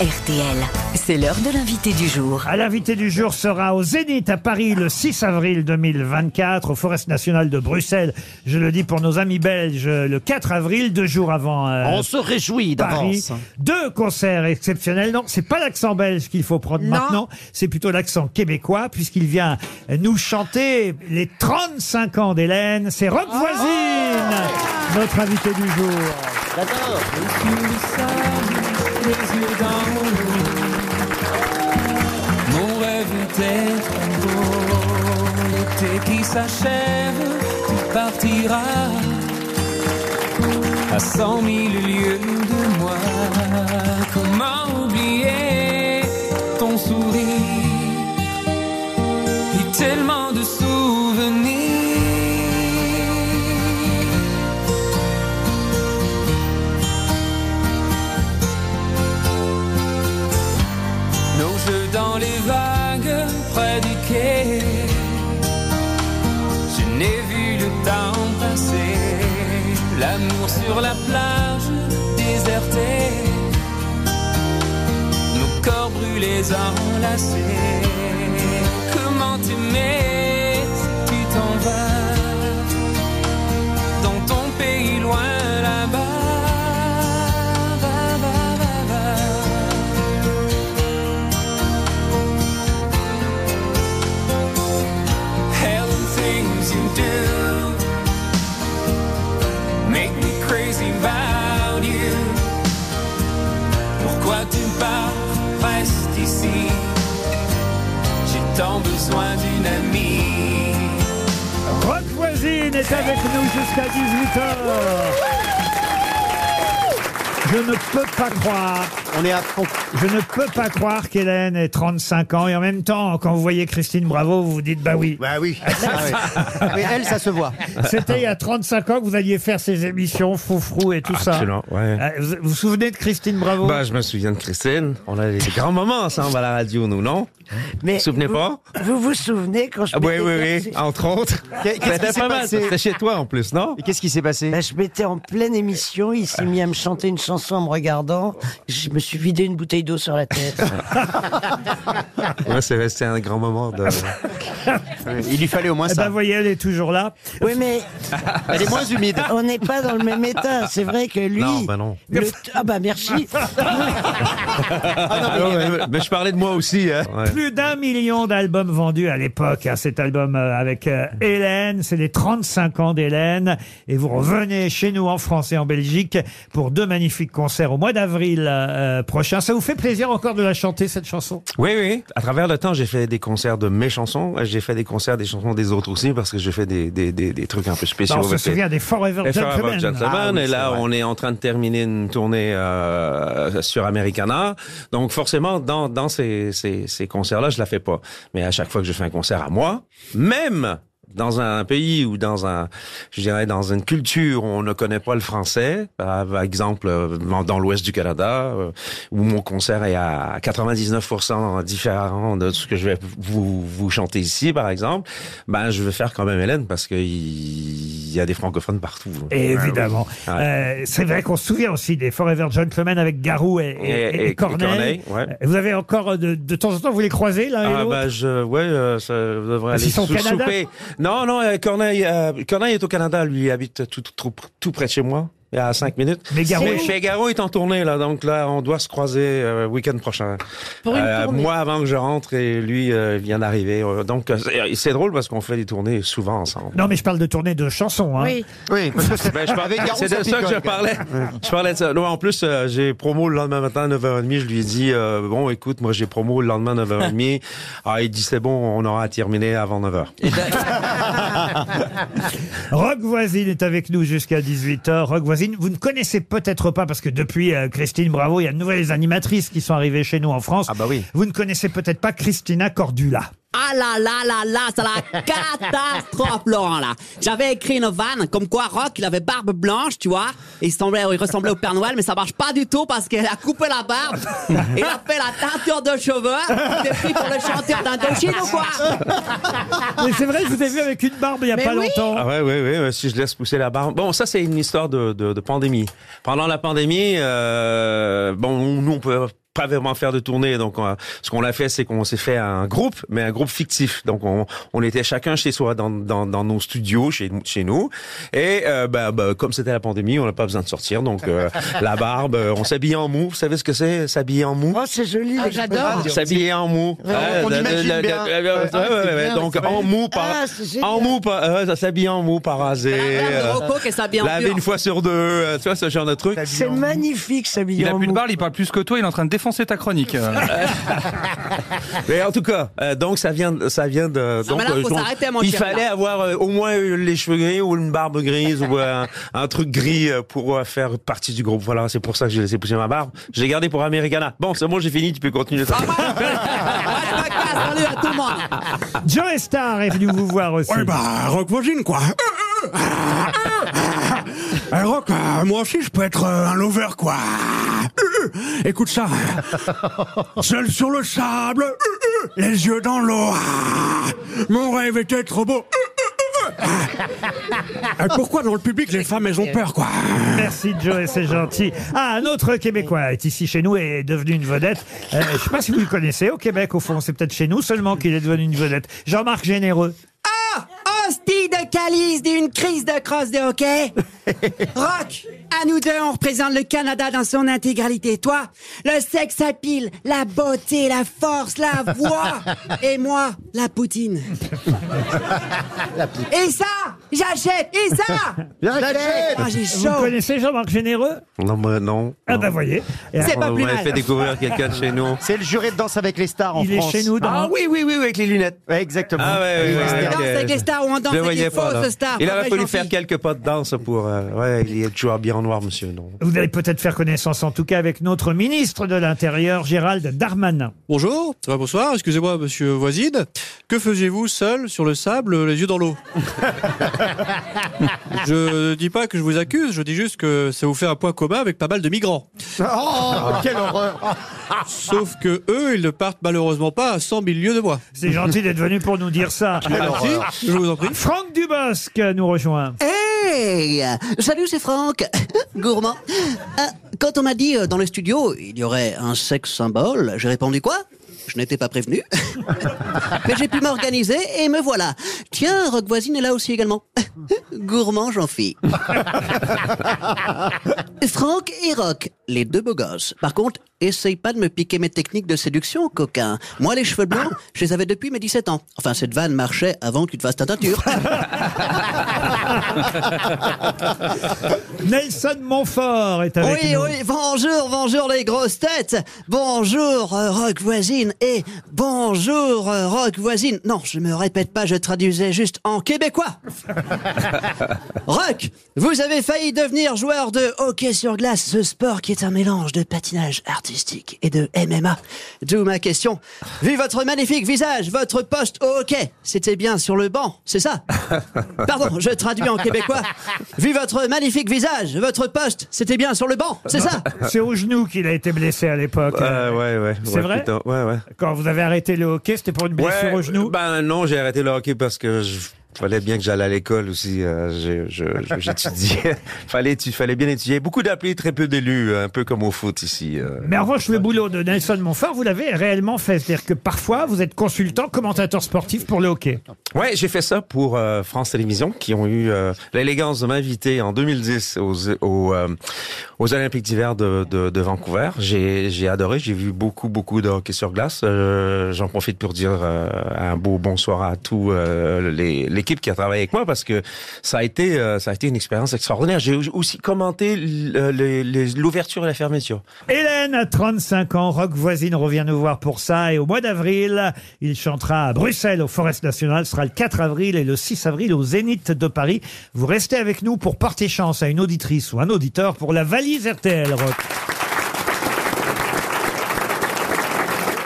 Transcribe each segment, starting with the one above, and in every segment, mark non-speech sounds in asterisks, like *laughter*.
RTL, c'est l'heure de l'invité du jour. À l'invité du jour sera au Zénith à Paris le 6 avril 2024, au Forest National de Bruxelles. Je le dis pour nos amis belges, le 4 avril, deux jours avant euh, On se réjouit Paris. d'avance. Deux concerts exceptionnels. Non, c'est pas l'accent belge qu'il faut prendre maintenant, c'est plutôt l'accent québécois, puisqu'il vient nous chanter les 35 ans d'Hélène. C'est Rock Voisine, notre invité du jour. Mon rêve était beau. L'été qui s'achève, tu partiras à cent mille lieues de moi. Comment oublier ton sourire et tellement corps brûlés enlacés. Comment tant besoin d'une amie. Rock Voisine est avec nous jusqu'à 18h. Je ne peux pas croire, On est à fond. je ne peux pas croire qu'Hélène ait 35 ans et en même temps, quand vous voyez Christine Bravo, vous vous dites bah oui. Bah oui. *laughs* Oui, elle, ça se voit. C'était il y a 35 ans que vous alliez faire ces émissions, Foufrou et tout ça. Absolument, ouais. Euh, Vous vous vous souvenez de Christine Bravo? Bah, je me souviens de Christine. On a des grands moments ensemble à la radio, nous, non? Mais Vous vous souvenez pas? Vous vous souvenez quand je Ah, Oui, m'étais oui, oui, entre autres. Qu'est- qu'est-ce C'était s'est pas mal. passé? C'était chez toi, en plus, non? Et qu'est-ce qui s'est passé? Ben, je m'étais en pleine émission, il s'est mis à me chanter une chanson en me regardant. Je me suis vidé une bouteille d'eau sur la tête. *laughs* Ouais, c'est resté un grand moment de... *laughs* Il lui fallait au moins Eh ben, ça. vous voyez, elle est toujours là. oui, mais *laughs* Elle est moins humide. on n'est pas dans le même état. C'est vrai que lui. Non, bah non. le- Ah bah merci. Ah, mais- mais je parlais de moi aussi, hein. Ouais. Plus d'un million d'albums vendus à l'époque. hein, cet album euh, avec euh, Hélène, c'est les 35 ans d'Hélène. Et vous revenez chez nous en France et en Belgique pour deux magnifiques concerts au mois d'avril euh, prochain. Ça vous fait plaisir encore de la chanter, cette chanson? Oui, oui. À travers le temps, j'ai fait des concerts de mes chansons. J'ai fait des concerts des chansons des autres aussi parce que j'ai fait des, des, des, des trucs un peu spéciaux. Non, On se souvient des Forever les Forever Gentlemen. Ah oui, et là, on est en train de terminer une tournée euh, sur Americana. Donc, forcément, dans, dans ces, ces, ces concerts-là, je la fais pas. Mais à chaque fois que je fais un concert à moi, même dans un pays ou dans un, je dirais, dans une culture où on ne connaît pas le français, par exemple, euh, dans l'ouest du Canada, euh, où mon concert est à 99% différent de ce que je vais vous, chanter ici, par exemple, ben, je vais faire quand même Hélène parce qu'il il y a des francophones partout. Évidemment. Ouais. Euh, c'est vrai qu'on se souvient aussi des Forever Gentlemen avec Garou et, et, Corneille. Corneille, ouais. Vous avez encore euh, de, de temps en temps, vous les croisez et Ah ben je ouais euh, ça devrait aller sous- Canada souper. Non non euh, Corneille euh, Corneille est au Canada lui il habite tout, tout tout près de chez moi. Il y a cinq minutes. Mais Garou- Mais Figaro est en tournée là, donc là on doit se croiser euh, week-end prochain. Pour une Euh, moi avant que je rentre et lui euh, vient d'arriver. Euh, donc euh, c'est- drôle parce qu'on fait des tournées souvent ensemble. Non, mais je parle de tournée de chansons. Hein. Oui. Oui, parce que c'est Ben, je par- avec Garou, c'est de ça que je parlais. Je parlais de ça. Non, en plus, euh, j'ai promo le lendemain matin à 9h30. Je lui ai dit, euh, bon, écoute, moi, j'ai promo le lendemain à 9h30. ah, il dit, c'est bon, on aura terminé avant 9h. *laughs* *laughs* Rock Voisine est avec nous jusqu'à 18h. Rock Voisine, vous ne connaissez peut-être pas, parce que depuis euh, Christine Bravo, il y a de nouvelles animatrices qui sont arrivées chez nous en France. Ah bah oui. Vous ne connaissez peut-être pas Christina Cordula. Ah là là là là, c'est la catastrophe, Laurent, là. J'avais écrit une vanne, comme quoi Rock, il avait barbe blanche, tu vois, et il, semblait, il ressemblait au Père Noël, mais ça marche pas du tout parce qu'elle a coupé la barbe, *laughs* il a fait la teinture de cheveux, t'es pris pour le chanteur d'Indochine ou quoi Mais c'est vrai, je vous ai vu avec une barbe il y a pas longtemps. Ah ouais, ouais, ouais, si je laisse pousser la barbe. Bon, ça, c'est une histoire de, de, de pandémie. Pendant la pandémie, euh, bon, nous, on peut pas vraiment faire de tournée. Donc, on- ce qu'on a fait, c'est qu'on s'est fait un groupe, mais un groupe fictif. Donc, on, on était chacun chez soi dans, dans, dans nos studios, chez, chez nous. Et euh, bah, bah, comme c'était la pandémie, on n'a pas besoin de sortir. Donc, euh, *laughs* la barbe, euh, on s'habillait en mou. Vous savez ce que c'est, s'habiller en mou? Oh, c'est joli. Ah, j'adore. S'habiller en mou. Donc, en mou, par, Ah, en mou, par, euh, ça s'habille en mou, pas rasé. euh, Rocco qui s'habille en Laver une fois sur deux, euh, tu vois, ce genre de truc. C'est magnifique, ça Il a plus de barbe, il parle plus que toi, il est en train de défoncer ta chronique. *laughs* Euh, Mais en tout cas, euh, donc ça vient, ça vient de. donc, mais là, euh, faut donc, s'arrêter, mon il fallait là. avoir euh, au moins euh, les cheveux gris ou une barbe grise ou un, un truc gris euh, pour euh, faire partie du groupe. Voilà, c'est pour ça que j'ai laissé pousser ma barbe. Je l'ai gardé pour Americana. Bon, c'est bon, j'ai fini. Tu peux continuer. Ah, je me casse, salut à tout le monde. Joe Star est venu vous voir aussi. Ouais, bah, rock voisine, quoi. *laughs* Euh, rock, euh, moi aussi, je peux être euh, un lover, quoi. Euh, Écoute ça. *laughs* Seul sur le sable, les yeux dans l'eau. Ah, Mon rêve était trop beau. Pourquoi dans le public les femmes elles ont peur quoi? Merci Joe, c'est gentil. Ah, un autre Québécois est ici chez nous et est devenu une vedette. Euh, je sais pas si vous le connaissez au Québec, au fond, c'est peut-être chez nous seulement qu'il est devenu une vedette. Jean-Marc Généreux. Ah! De calice d'une crise de crosse de hockey. *laughs* Rock, à nous deux, on représente le Canada dans son intégralité. Toi, le sexe à pile, la beauté, la force, la voix. *laughs* Et moi, la poutine. *laughs* Et ça, j'achète. Et ça, ah, j'ai Vous connaissez Jean-Marc Généreux Non, moi, non. Ah bah voyez. C'est On pas plus mal. fait découvrir quelqu'un de chez nous. C'est le juré de danse avec les stars en il est France. chez nous dans... Ah oui, oui, oui, oui, avec les lunettes. Ouais, exactement. Ah ouais, avec les stars ou on danse avec pas. Il aurait fallu faire quelques pas de danse pour. euh, ouais, il est toujours bien en noir, monsieur. Non. Vous allez peut-être faire connaissance en tout cas avec notre ministre de l'Intérieur, Gérald Darmanin. Bonjour, ça va bonsoir, excusez-moi monsieur Voisine. Que faisiez-vous seul sur le sable, les yeux dans l'eau? *laughs* Je dis pas que je vous accuse, je dis juste que ça vous fait un point commun avec pas mal de migrants. Oh, *laughs* quelle horreur Sauf que eux, ils ne partent malheureusement pas à 100 000 lieues de moi. C'est gentil d'être venu pour nous dire ça. Merci, je vous en prie. Franck Dubosc nous rejoint. Hey Salut, c'est Franck, *laughs* gourmand. Ah, quand on m'a dit euh, dans le studio, il y aurait un sexe symbole, j'ai répondu quoi? Je n'étais pas prévenu. *laughs* Mais j'ai pu m'organiser et me voilà. Tiens, Rock Voisine est là aussi également. *laughs* Gourmand, j'en fis. *laughs* Franck et Rock, les deux beaux gosses. Par contre, essaye pas de me piquer mes techniques de séduction, coquin. Moi, les cheveux blancs, je les avais depuis mes 17 ans. Enfin, cette vanne marchait avant que tu te fasses ta teinture. *laughs* Nelson Montfort est avec Oui, nous. oui, bonjour, bonjour les grosses têtes. Bonjour, euh, Rock Voisine. Et bonjour, euh, Rock Voisine. Non, je me répète pas, je traduisais juste en québécois. *laughs* Rock, vous avez failli devenir joueur de hockey sur glace, ce sport qui est un mélange de patinage artistique et de MMA. D'où ma question. Vu votre magnifique visage, votre poste au hockey, c'était bien sur le banc, c'est ça? *laughs* Pardon, je traduis en québécois. Vu votre magnifique visage, votre poste, c'était bien sur le banc, c'est ça? C'est au genou qu'il a été blessé à l'époque. Euh, ouais, ouais. C'est ouais, vrai? putain, Ouais, ouais. Quand vous avez arrêté le hockey, c'était pour une blessure Ouais, au genou? Ben non, j'ai arrêté le hockey parce que je fallait bien que j'aille à l'école aussi. euh, J'étudiais. *laughs* fallait, tu fallait bien étudier. Beaucoup d'appelés, très peu d'élus, un peu comme au foot ici. euh. Mais en revanche, le boulot de Nelson Montfort, vous l'avez réellement fait. C'est-à-dire que parfois, vous êtes consultant, commentateur sportif pour le hockey. Ouais, j'ai fait ça pour euh, France Télévisions, qui ont eu euh, l'élégance de m'inviter en 2010 aux, aux, euh, aux Olympiques d'hiver de, de, de Vancouver. J'ai adoré, j'ai vu beaucoup, beaucoup de hockey sur glace. Euh, J'en profite pour dire euh, un beau bonsoir à tous euh, l'équipe qui a travaillé avec moi parce que ça a été, ça a été une expérience extraordinaire. J'ai aussi commenté l'ouverture et la fermeture. Hélène, à 35 ans, Rock Voisine revient nous voir pour ça. Et au mois d'avril, il chantera à Bruxelles, au Forest National. Sera le 4 avril et le 6 avril au Zénith de Paris. Vous restez avec nous pour porter chance à une auditrice ou un auditeur pour la valise RTL, Rock.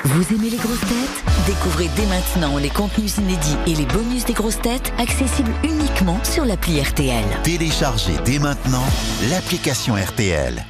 Vous aimez les grosses têtes? Découvrez dès maintenant les contenus inédits et les bonus des grosses têtes accessibles uniquement sur l'appli RTL. Téléchargez dès maintenant l'application RTL.